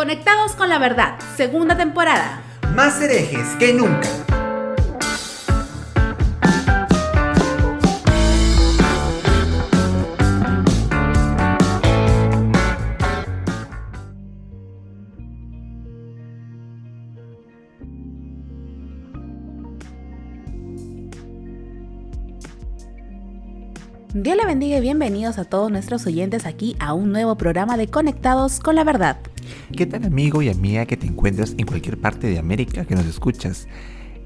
Conectados con la verdad, segunda temporada. Más herejes que nunca. Dios le bendiga y bienvenidos a todos nuestros oyentes aquí a un nuevo programa de Conectados con la Verdad. ¿Qué tal amigo y amiga que te encuentras en cualquier parte de América que nos escuchas?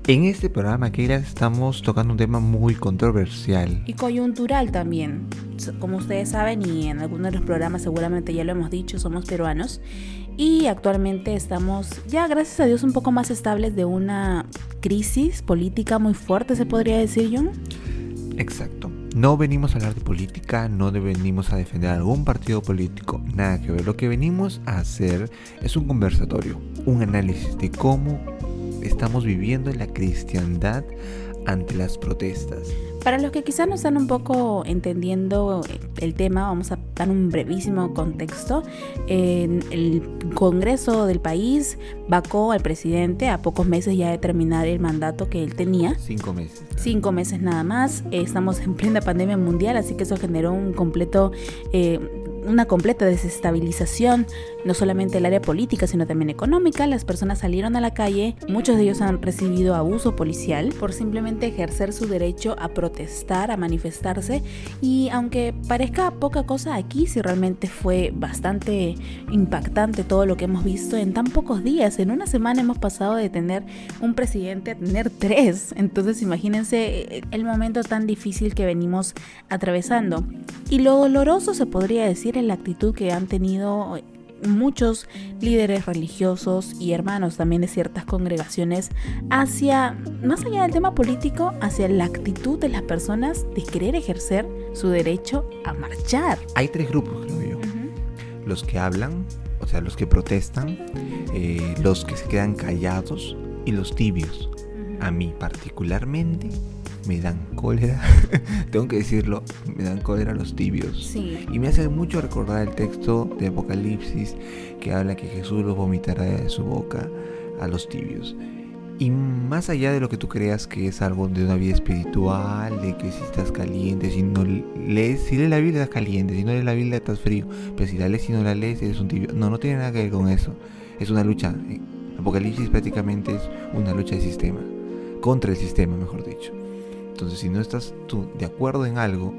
En este programa, Keila, estamos tocando un tema muy controversial. Y coyuntural también. Como ustedes saben y en algunos de los programas seguramente ya lo hemos dicho, somos peruanos y actualmente estamos ya gracias a Dios un poco más estables de una crisis política muy fuerte, se podría decir, John. Exacto. No venimos a hablar de política, no venimos a defender algún partido político, nada que ver. Lo que venimos a hacer es un conversatorio, un análisis de cómo estamos viviendo en la cristiandad ante las protestas. Para los que quizás no están un poco entendiendo el tema, vamos a dar un brevísimo contexto. En el Congreso del país vacó al presidente a pocos meses ya de terminar el mandato que él tenía. Cinco meses. Cinco meses nada más. Estamos en plena pandemia mundial, así que eso generó un completo eh, una completa desestabilización, no solamente el área política, sino también económica. Las personas salieron a la calle, muchos de ellos han recibido abuso policial por simplemente ejercer su derecho a protestar, a manifestarse. Y aunque parezca poca cosa aquí, si realmente fue bastante impactante todo lo que hemos visto en tan pocos días. En una semana hemos pasado de tener un presidente a tener tres. Entonces imagínense el momento tan difícil que venimos atravesando. Y lo doloroso se podría decir en la actitud que han tenido muchos líderes religiosos y hermanos también de ciertas congregaciones hacia, más allá del tema político, hacia la actitud de las personas de querer ejercer su derecho a marchar. Hay tres grupos, creo yo. Los que hablan, o sea, los que protestan, eh, los que se quedan callados y los tibios. A mí particularmente me dan cólera, tengo que decirlo, me dan cólera los tibios. Y me hace mucho recordar el texto de Apocalipsis que habla que Jesús los vomitará de su boca a los tibios. Y más allá de lo que tú creas que es algo de una vida espiritual, de que si estás caliente, si no lees, si lees la Biblia estás caliente, si no lees la Biblia estás frío, pero si la lees y no la lees eres un tibio. No, no tiene nada que ver con eso. Es una lucha. Apocalipsis prácticamente es una lucha de sistema, contra el sistema, mejor dicho. Entonces, si no estás tú de acuerdo en algo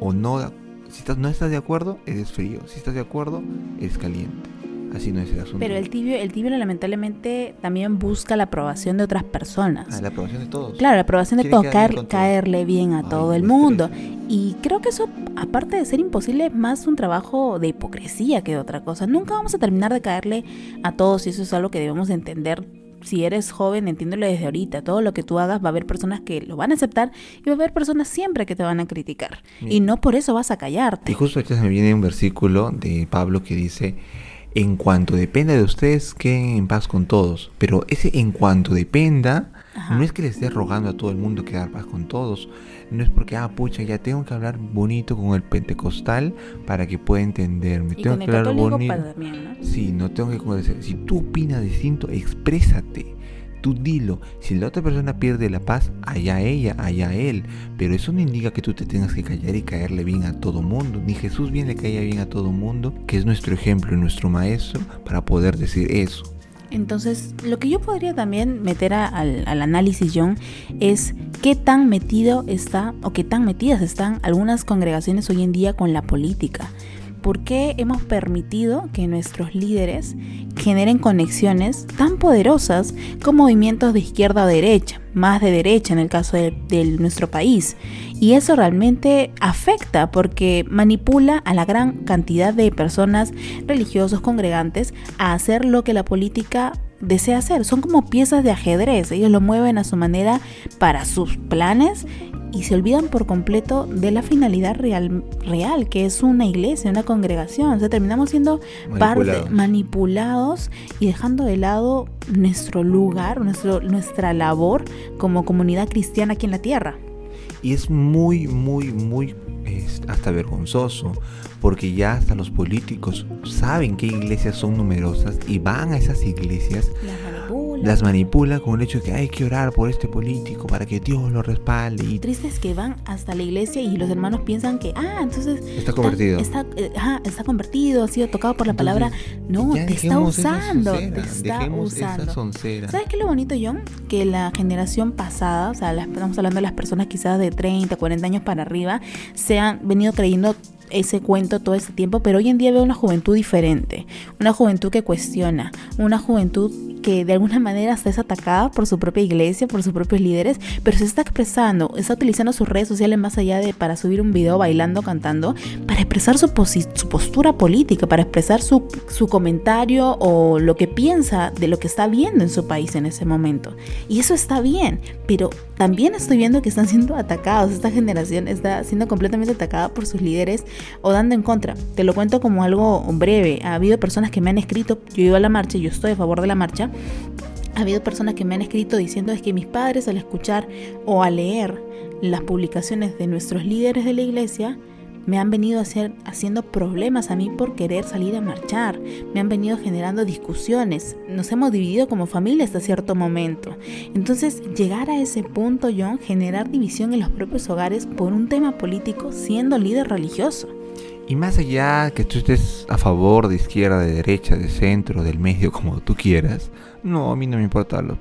o no, si estás, no estás de acuerdo, eres frío. Si estás de acuerdo, eres caliente. Así no es el asunto. Pero el tibio, el tibio lamentablemente también busca la aprobación de otras personas. Ah, la aprobación de todos. Claro, la aprobación de todos, caerle bien a todo el mundo. Y creo que eso, aparte de ser imposible, es más un trabajo de hipocresía que de otra cosa. Nunca vamos a terminar de caerle a todos y eso es algo que debemos entender si eres joven, entiéndelo desde ahorita, todo lo que tú hagas va a haber personas que lo van a aceptar y va a haber personas siempre que te van a criticar. Y no por eso vas a callarte. Y justo aquí se me viene un versículo de Pablo que dice, en cuanto dependa de ustedes, queden en paz con todos. Pero ese en cuanto dependa, no es que le estés rogando a todo el mundo quedar paz con todos, no es porque, ah, pucha, ya tengo que hablar bonito con el pentecostal para que pueda entenderme. Y tengo con que hablar bonito. También, ¿no? Sí, no tengo que Si tú opinas distinto, exprésate. Tú dilo. Si la otra persona pierde la paz, allá ella, allá él. Pero eso no indica que tú te tengas que callar y caerle bien a todo mundo. Ni Jesús bien le caía bien a todo mundo, que es nuestro ejemplo y nuestro maestro, para poder decir eso. Entonces, lo que yo podría también meter al, análisis, John, es qué tan metido está o qué tan metidas están algunas congregaciones hoy en día con la política. ¿Por qué hemos permitido que nuestros líderes generen conexiones tan poderosas con movimientos de izquierda o derecha, más de derecha en el caso de, de, nuestro país? Y eso realmente afecta porque manipula a la gran cantidad de personas, religiosos, congregantes, a hacer lo que la política desea hacer. Son como piezas de ajedrez, ellos lo mueven a su manera para sus planes y se olvidan por completo de la finalidad real, real que es una iglesia, una congregación. O sea, terminamos siendo manipulados, manipulados y dejando de lado nuestro lugar, nuestro, nuestra labor como comunidad cristiana aquí en la tierra. Y es muy, muy, muy hasta vergonzoso, porque ya hasta los políticos saben qué iglesias son numerosas y van a esas iglesias las manipula con el hecho de que hay que orar por este político para que Dios lo respalde. Y triste es que van hasta la iglesia y los hermanos piensan que, ah, entonces... Está convertido. Está, eh, está convertido, ha sido tocado por la palabra. No, te está usando. Te está usando. ¿Sabes qué es lo bonito, John? Que la generación pasada, o sea, estamos hablando de las personas quizás de 30, 40 años para arriba, se han venido creyendo ese cuento todo ese tiempo, pero hoy en día veo una juventud diferente, una juventud que cuestiona, una juventud que de alguna manera está atacada por su propia iglesia, por sus propios líderes, pero se está expresando, está utilizando sus redes sociales más allá de para subir un video bailando, cantando, para expresar su, postura política, para expresar su comentario o lo que piensa de lo que está viendo en su país en ese momento. Y eso está bien, pero también estoy viendo que están siendo atacados, esta generación está siendo completamente atacada por sus líderes o dando en contra. Te lo cuento como algo breve. Ha habido personas que me han escrito, yo ido a la marcha, yo estoy a favor de la marcha. Ha habido personas que me han escrito diciendo es que mis padres al escuchar o a leer las publicaciones de nuestros líderes de la iglesia, me han venido hacer, haciendo problemas a mí por querer salir a marchar, me han venido generando discusiones, nos hemos dividido como familia hasta cierto momento. Entonces, llegar a ese punto, John, generar división en los propios hogares por un tema político siendo líder religioso. Y más allá que tú estés a favor de izquierda, de derecha, de centro, del medio, como tú quieras, no, a mí no me importan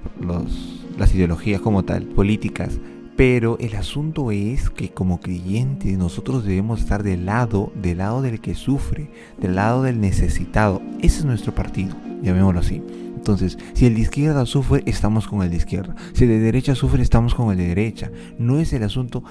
las ideologías como tal, políticas pero el asunto es que como creyentes nosotros debemos estar del lado, del lado del que sufre, del lado del necesitado. Ese es nuestro partido, llamémoslo así. Entonces, si el de izquierda sufre, estamos con el de izquierda. Si el de derecha sufre, estamos con el de derecha. No es el asunto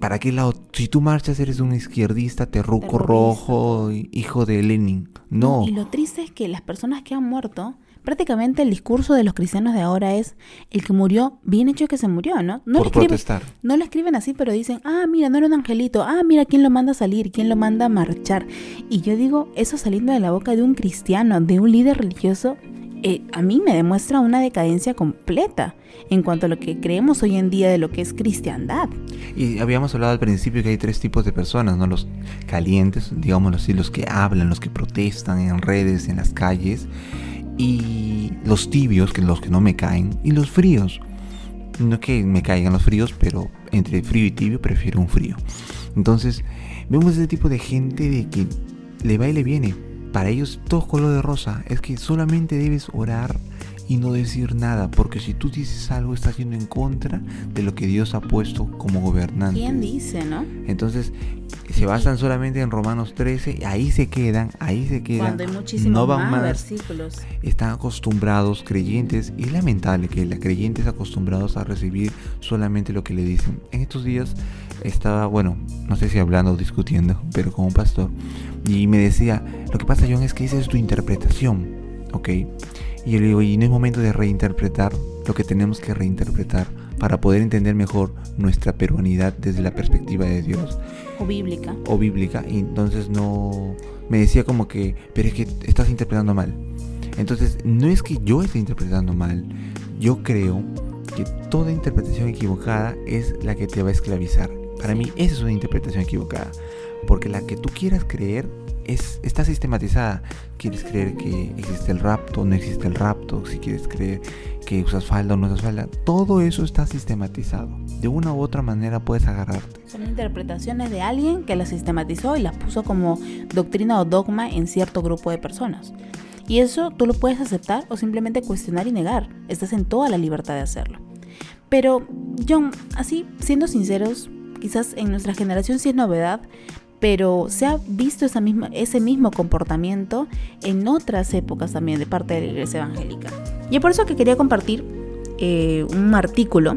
¿Para qué lado? Si tú marchas eres un izquierdista, terruco rojo, hijo de Lenin. No. Y lo triste es que las personas que han muerto prácticamente el discurso de los cristianos de ahora es el que murió, bien hecho que se murió, ¿no? No, Por escriben, protestar. no lo escriben así, pero dicen, ah, mira, no era un angelito, ah, mira, ¿quién lo manda a salir? ¿Quién lo manda a marchar? Y yo digo, eso saliendo de la boca de un cristiano, de un líder religioso, eh, a mí me demuestra una decadencia completa en cuanto a lo que creemos hoy en día de lo que es cristiandad. Y habíamos hablado al principio que hay tres tipos de personas, ¿no? Los calientes, digámoslo así, los que hablan, los que protestan en redes, en las calles, y los tibios, que los que no me caen, y los fríos. No que me caigan los fríos, pero entre frío y tibio prefiero un frío. Entonces, vemos ese tipo de gente de que le va y le viene. Para ellos todo color de rosa. Es que solamente debes orar y no decir nada, porque si tú dices algo estás yendo en contra de lo que Dios ha puesto como gobernante. ¿Quién dice, no? Entonces, se basan solamente en Romanos 13, ahí se quedan, ahí se quedan. Cuando hay muchísimos no van más, versículos. Están acostumbrados, creyentes, y es lamentable que los creyentes acostumbrados a recibir solamente lo que le dicen. En estos días estaba, bueno, no sé si hablando o discutiendo, pero como pastor, y me decía, lo que pasa John es que esa es tu interpretación, ¿ok? Y yo le digo, y no es momento de reinterpretar lo que tenemos que reinterpretar para poder entender mejor nuestra peruanidad desde la perspectiva de Dios. O bíblica. O bíblica. Y entonces no... Me decía como que, pero es que estás interpretando mal. Entonces, no es que yo esté interpretando mal. Yo creo que toda interpretación equivocada es la que te va a esclavizar. Para mí, esa es una interpretación equivocada. Porque la que tú quieras creer es, está sistematizada. Quieres creer que existe el rapto, no existe el rapto, si quieres creer que usas falda o no usas falda, todo eso está sistematizado. De una u otra manera puedes agarrarte. Son interpretaciones de alguien que las sistematizó y las puso como doctrina o dogma en cierto grupo de personas. Y eso tú lo puedes aceptar o simplemente cuestionar y negar. Estás en toda la libertad de hacerlo. Pero, John, así, siendo sinceros, quizás en nuestra generación sí es novedad, pero se ha visto esa misma, ese mismo comportamiento en otras épocas también de parte de la iglesia evangélica. Y es por eso que quería compartir eh, un artículo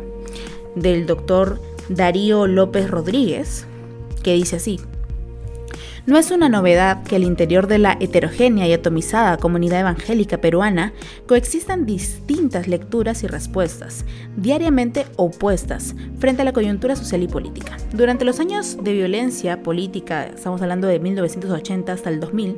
del doctor Darío López Rodríguez que dice así, no es una novedad que al interior de la heterogénea y atomizada comunidad evangélica peruana coexistan distintas lecturas y respuestas, diariamente opuestas, frente a la coyuntura social y política. Durante los años de violencia política, estamos hablando de 1980 hasta el 2000,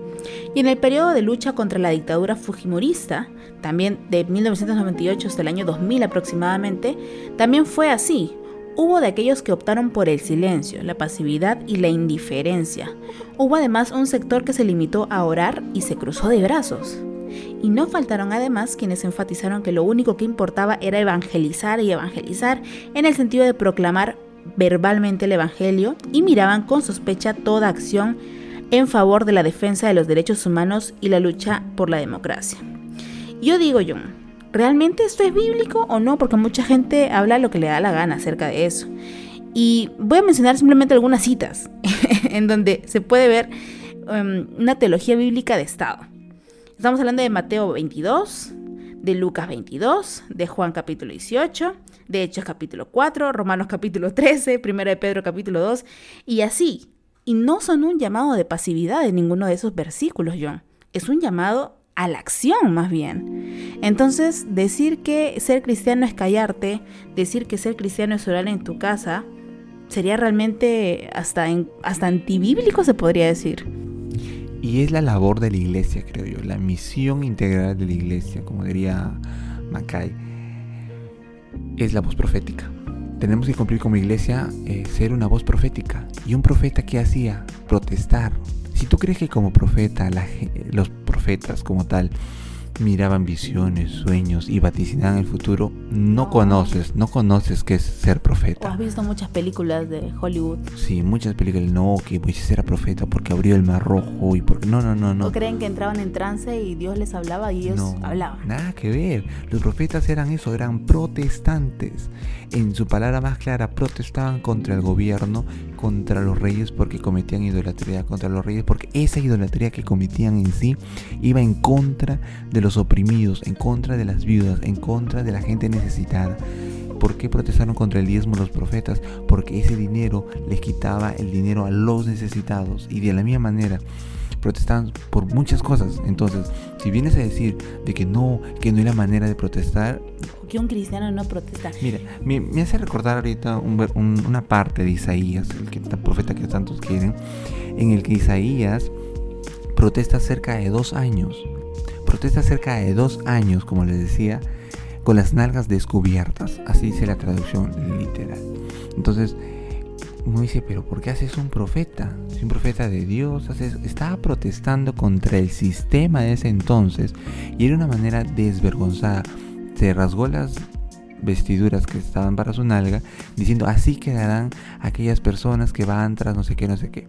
y en el periodo de lucha contra la dictadura fujimorista, también de 1998 hasta el año 2000 aproximadamente, también fue así, Hubo de aquellos que optaron por el silencio, la pasividad y la indiferencia. Hubo además un sector que se limitó a orar y se cruzó de brazos. Y no faltaron además quienes enfatizaron que lo único que importaba era evangelizar y evangelizar en el sentido de proclamar verbalmente el Evangelio y miraban con sospecha toda acción en favor de la defensa de los derechos humanos y la lucha por la democracia. Yo digo yo, ¿realmente esto es bíblico o no? Porque mucha gente habla lo que le da la gana acerca de eso. Y voy a mencionar simplemente algunas citas en donde se puede ver em, una teología bíblica de Estado. Estamos hablando de Mateo 22, de Lucas 22, de Juan capítulo 18, de Hechos capítulo 4, Romanos capítulo 13, 1 de Pedro capítulo 2, y así. Y no son un llamado de pasividad en ninguno de esos versículos, John. Es un llamado a la acción más bien. Entonces, decir que ser cristiano es callarte, decir que ser cristiano es orar en tu casa, sería realmente hasta, hasta antibíblico se podría decir. Y es la labor de la iglesia, creo yo, la misión integral de la iglesia, como diría Mackay, es la voz profética. Tenemos que cumplir como iglesia eh, ser una voz profética. ¿Y un profeta qué hacía? Protestar, si tú crees que como profeta, los profetas como tal, miraban visiones, sueños y vaticinaban el futuro, no conoces, no conoces qué es ser profeta. ¿O has visto muchas películas de Hollywood? Sí, muchas películas. No, que Moisés era profeta porque abrió el mar rojo y porque... No, no, no, no. ¿O creen que entraban en trance y Dios les hablaba y ellos no, hablaban? Nada que ver. Los profetas eran eso, eran protestantes. En su palabra más clara, protestaban contra el gobierno, contra los reyes porque cometían idolatría, contra los reyes porque esa idolatría que cometían en sí iba en contra de los oprimidos, en contra de las viudas, en contra de la gente necesitada. ¿Por qué protestaron contra el diezmo los profetas? Porque ese dinero les quitaba el dinero a los necesitados. Y de la misma manera protestaban por muchas cosas. Entonces, si vienes a decir de que no, que no hay la manera de protestar... Que un cristiano no protesta. Mira, me, hace recordar ahorita una parte de Isaías, el, que, el profeta que tantos quieren, en el que Isaías protesta cerca de dos años protesta cerca de dos años, como les decía, con las nalgas descubiertas. Así dice la traducción literal. Entonces, uno dice, pero ¿por qué haces un profeta? Un profeta de Dios estaba protestando contra el sistema de ese entonces y era una manera desvergonzada. Se rasgó las vestiduras que estaban para su nalga, diciendo así quedarán aquellas personas que van tras no sé qué, no sé qué.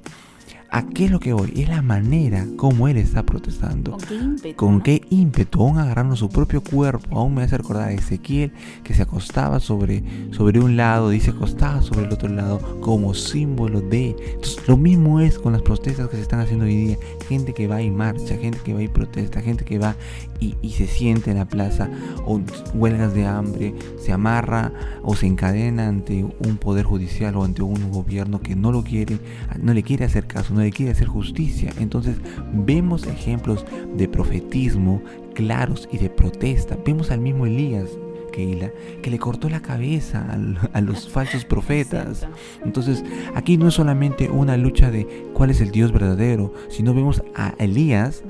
¿A qué es lo que voy? Es la manera como él está protestando. ¿Con qué ímpetu? Con qué ímpetu, aún agarrando su propio cuerpo. Aún me hace recordar a Ezequiel que se acostaba sobre, sobre un lado y se acostaba sobre el otro lado como símbolo de... Entonces, lo mismo es con las protestas que se están haciendo hoy día. Gente que va y marcha, gente que va y protesta, gente que va y, y se siente en la plaza o huelgas de hambre, se amarra o se encadena ante un poder judicial o ante un gobierno que no lo quiere, no le quiere hacer caso no le quiere hacer justicia. Entonces vemos ejemplos de profetismo claros y de protesta. Vemos al mismo Elías que le cortó la cabeza a, los falsos profetas. Entonces, aquí no es solamente una lucha de cuál es el Dios verdadero, sino vemos a Elías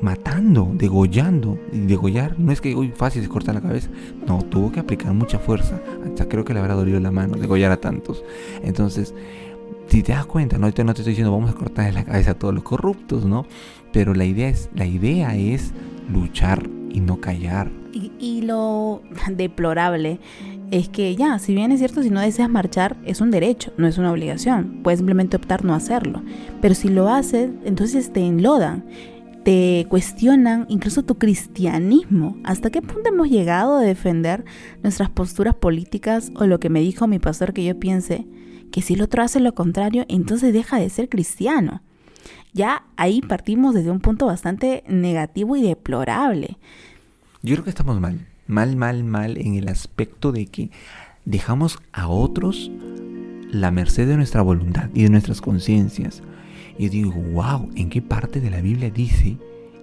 matando, degollando. Y degollar no es que hoy fácil se cortar la cabeza. No, tuvo que aplicar mucha fuerza. Hasta creo que le habrá dolido la mano degollar a tantos. Entonces, si te das cuenta, no, no te estoy diciendo vamos a cortar la cabeza a todos los corruptos, ¿no? Pero la idea es, la idea es luchar y no callar. Y, lo deplorable es que ya, si bien es cierto, si no deseas marchar, es un derecho, no es una obligación. Puedes simplemente optar no hacerlo. Pero si lo haces, entonces te enlodan, te cuestionan incluso tu cristianismo. ¿Hasta qué punto hemos llegado a defender nuestras posturas políticas o lo que me dijo mi pastor que yo piense? Que si el otro hace lo contrario, entonces deja de ser cristiano. Ya ahí partimos desde un punto bastante negativo y deplorable. Yo creo que estamos mal, mal, mal, mal en el aspecto de que dejamos a otros la merced de nuestra voluntad y de nuestras conciencias. Y digo, wow, ¿en qué parte de la Biblia dice?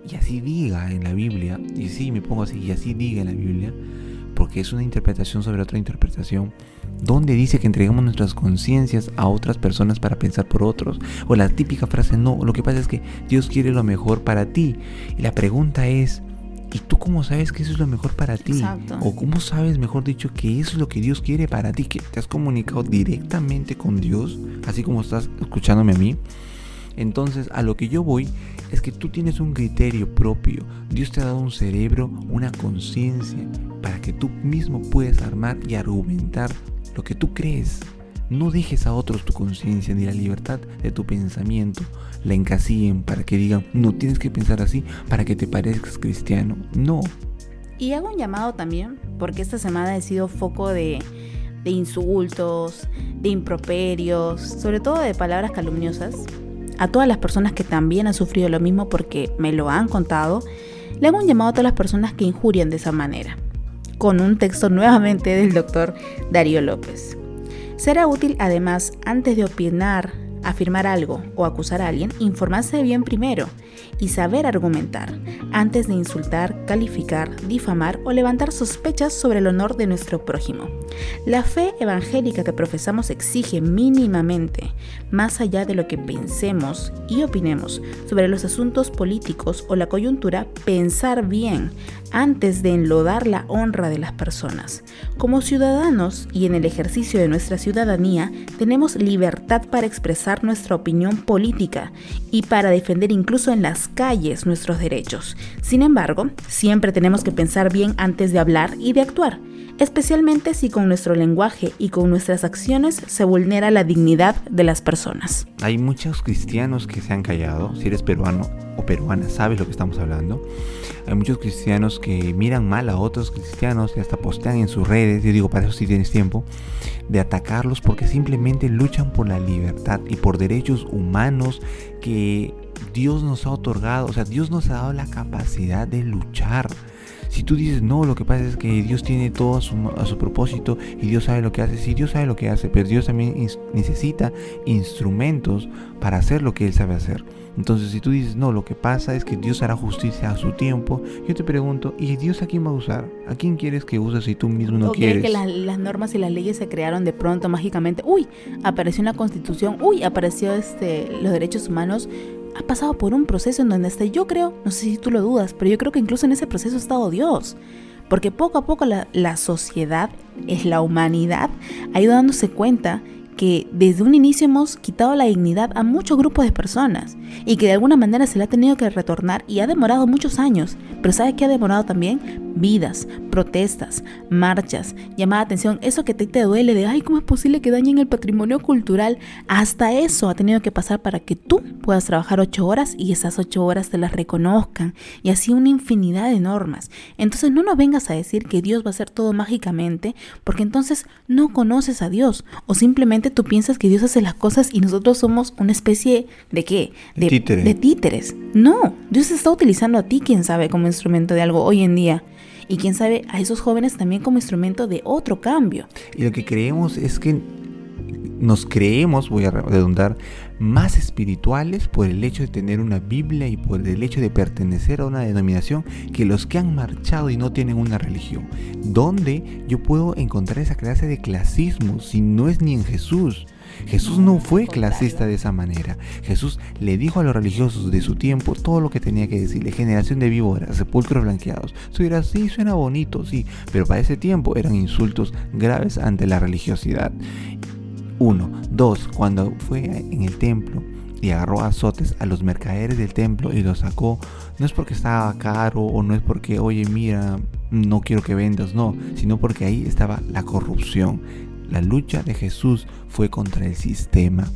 Y así diga en la Biblia, y sí, me pongo así, y así diga en la Biblia, porque es una interpretación sobre otra interpretación, donde dice que entregamos nuestras conciencias a otras personas para pensar por otros. O la típica frase, no, lo que pasa es que Dios quiere lo mejor para ti. Y la pregunta es, ¿Y tú cómo sabes que eso es lo mejor para ti? Exacto. O cómo sabes, mejor dicho, que eso es lo que Dios quiere para ti, que te has comunicado directamente con Dios, así como estás escuchándome a mí. Entonces, a lo que yo voy es que tú tienes un criterio propio. Dios te ha dado un cerebro, una conciencia, para que tú mismo puedas armar y argumentar lo que tú crees. No dejes a otros tu conciencia ni la libertad de tu pensamiento. La encasillen para que digan, no tienes que pensar así para que te parezcas cristiano. No. Y hago un llamado también, porque esta semana he sido foco de, de insultos, de improperios, sobre todo de palabras calumniosas. A todas las personas que también han sufrido lo mismo porque me lo han contado, le hago un llamado a todas las personas que injurian de esa manera. Con un texto nuevamente del doctor Darío López. Será útil además, antes de opinar, afirmar algo o acusar a alguien, informarse bien primero y saber argumentar, antes de insultar, calificar, difamar o levantar sospechas sobre el honor de nuestro prójimo. La fe evangélica que profesamos exige mínimamente, más allá de lo que pensemos y opinemos sobre los asuntos políticos o la coyuntura, pensar bien antes de enlodar la honra de las personas. Como ciudadanos y en el ejercicio de nuestra ciudadanía, tenemos libertad para expresar nuestra opinión política y para defender incluso en las calles nuestros derechos. Sin embargo, siempre tenemos que pensar bien antes de hablar y de actuar especialmente si con nuestro lenguaje y con nuestras acciones se vulnera la dignidad de las personas. Hay muchos cristianos que se han callado, si eres peruano o peruana, sabes lo que estamos hablando. Hay muchos cristianos que miran mal a otros cristianos y hasta postean en sus redes, yo digo, para eso si tienes tiempo, de atacarlos porque simplemente luchan por la libertad y por derechos humanos que Dios nos ha otorgado, o sea, Dios nos ha dado la capacidad de luchar. Si tú dices, no, lo que pasa es que Dios tiene todo a su, propósito y Dios sabe lo que hace, sí, Dios sabe lo que hace, pero Dios también necesita instrumentos para hacer lo que Él sabe hacer. Entonces, si tú dices, no, lo que pasa es que Dios hará justicia a su tiempo, yo te pregunto, ¿y Dios a quién va a usar? ¿A quién quieres que use si tú mismo no quieres? que las normas y las leyes se crearon de pronto mágicamente. Uy, apareció una constitución, uy, apareció este, los derechos humanos ha pasado por un proceso en donde hasta yo creo, no sé si tú lo dudas, pero yo creo que incluso en ese proceso ha estado Dios. Porque poco a poco la, sociedad, es la humanidad, ha ido dándose cuenta que desde un inicio hemos quitado la dignidad a muchos grupos de personas y que de alguna manera se le ha tenido que retornar y ha demorado muchos años. Pero ¿sabes qué ha demorado también? Vidas, protestas, marchas, llamada atención, eso que te, te duele de, ay, ¿cómo es posible que dañen el patrimonio cultural? Hasta eso ha tenido que pasar para que tú puedas trabajar ocho horas y esas ocho horas te las reconozcan y así una infinidad de normas. Entonces no nos vengas a decir que Dios va a hacer todo mágicamente porque entonces no conoces a Dios o simplemente tú piensas que Dios hace las cosas y nosotros somos una especie de qué? De, de títeres. No, Dios está utilizando a ti, quién sabe, como instrumento de algo hoy en día. Y quién sabe, a esos jóvenes también como instrumento de otro cambio. Y lo que creemos es que nos creemos, voy a redundar, más espirituales por el hecho de tener una Biblia y por el hecho de pertenecer a una denominación que los que han marchado y no tienen una religión. ¿Dónde yo puedo encontrar esa clase de clasismo si no es ni en Jesús? Jesús no fue clasista de esa manera. Jesús le dijo a los religiosos de su tiempo todo lo que tenía que decirle. Generación de víboras, sepulcros blanqueados. Eso era sí, suena bonito, sí, pero para ese tiempo eran insultos graves ante la religiosidad. Uno. Dos, cuando fue en el templo y agarró azotes a los mercaderes del templo y los sacó, no es porque estaba caro o no es porque, oye, mira, no quiero que vendas, no, sino porque ahí estaba la corrupción. La lucha de Jesús fue contra el sistema.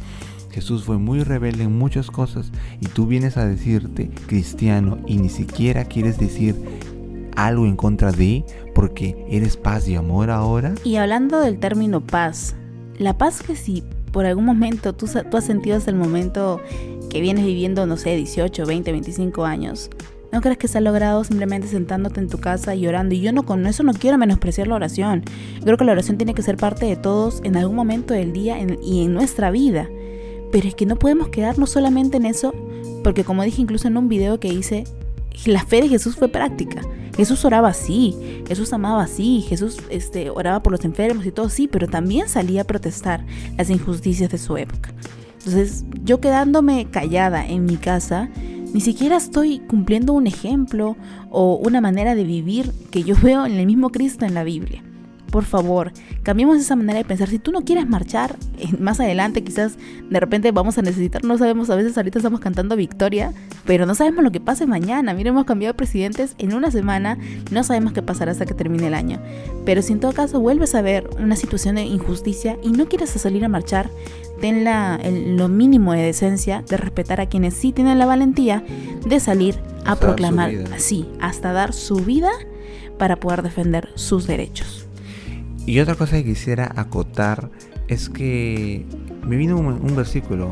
Jesús fue muy rebelde en muchas cosas y tú vienes a decirte cristiano y ni siquiera quieres decir algo en contra de porque eres paz y amor ahora. Y hablando del término paz, la paz que si por algún momento tú, has sentido hasta el momento que vienes viviendo, no sé, 18, 20, 25 años, no crees que se ha logrado simplemente sentándote en tu casa y. Y yo no con eso no quiero menospreciar la oración. creo que la oración tiene que ser parte de todos en algún momento del día y en nuestra vida. Pero es que no podemos quedarnos solamente en eso, porque como dije incluso en un video que hice, la fe de Jesús fue práctica. Jesús oraba así, Jesús amaba así, Jesús este, oraba por los enfermos y todo, sí, pero también salía a protestar las injusticias de su época. Entonces, yo quedándome callada en mi casa, Ni siquiera estoy cumpliendo un ejemplo o una manera de vivir que yo veo en el mismo Cristo en la Biblia por favor, cambiemos esa manera de pensar. Si tú no quieres marchar, eh, más adelante quizás de repente vamos a necesitar, no sabemos, a veces ahorita estamos cantando victoria, pero no sabemos lo que pase mañana. Mira, hemos cambiado de presidentes en una semana, no sabemos qué pasará hasta que termine el año. Pero si en todo caso vuelves a ver una situación de injusticia y no quieres salir a marchar, ten la, lo mínimo de decencia de respetar a quienes sí tienen la valentía de salir a proclamar así, hasta dar su vida para poder defender sus derechos. Y otra cosa que quisiera acotar es que me vino un, versículo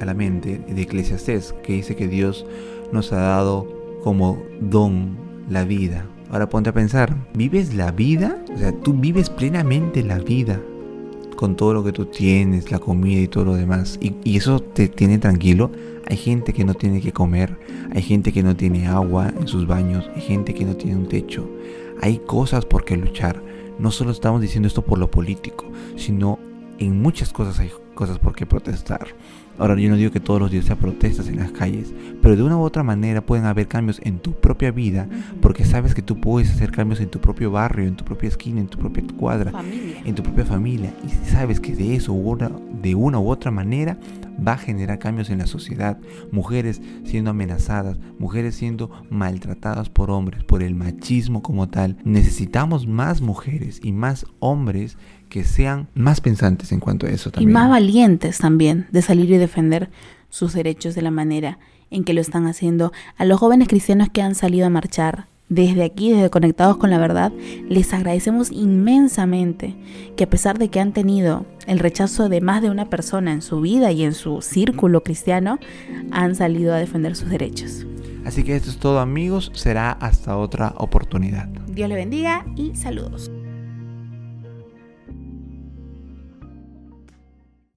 a la, mente de Eclesiastés que dice que Dios nos ha dado como don la vida. Ahora ponte a pensar, ¿vives la vida? O sea, tú vives plenamente la vida con todo lo que tú tienes, la comida y todo lo demás. Y, y eso te tiene tranquilo. Hay gente que no tiene que comer, hay gente que no tiene agua en sus baños, hay gente que no tiene un techo. Hay cosas por qué luchar no solo estamos diciendo esto por lo político, sino en muchas cosas hay cosas por qué protestar. Ahora yo no digo que todos los días sea protestas en las calles, pero de una u otra manera pueden haber cambios en tu propia vida, porque sabes que tú puedes hacer cambios en tu propio barrio, en tu propia esquina, en tu propia cuadra, en tu propia familia, y sabes que de eso de una u otra manera va a generar cambios en la sociedad. Mujeres siendo amenazadas, mujeres siendo maltratadas por hombres, por el machismo como tal. Necesitamos más mujeres y más hombres que sean más pensantes en cuanto a eso también. Y más valientes también de salir y defender sus derechos de la manera en que lo están haciendo. A los jóvenes cristianos que han salido a marchar, desde aquí, desde Conectados con la Verdad, les agradecemos inmensamente que a pesar de que han tenido el rechazo de más de una persona en su vida y en su círculo cristiano, han salido a defender sus derechos. Así que esto es todo amigos, será hasta otra oportunidad. Dios le bendiga y saludos.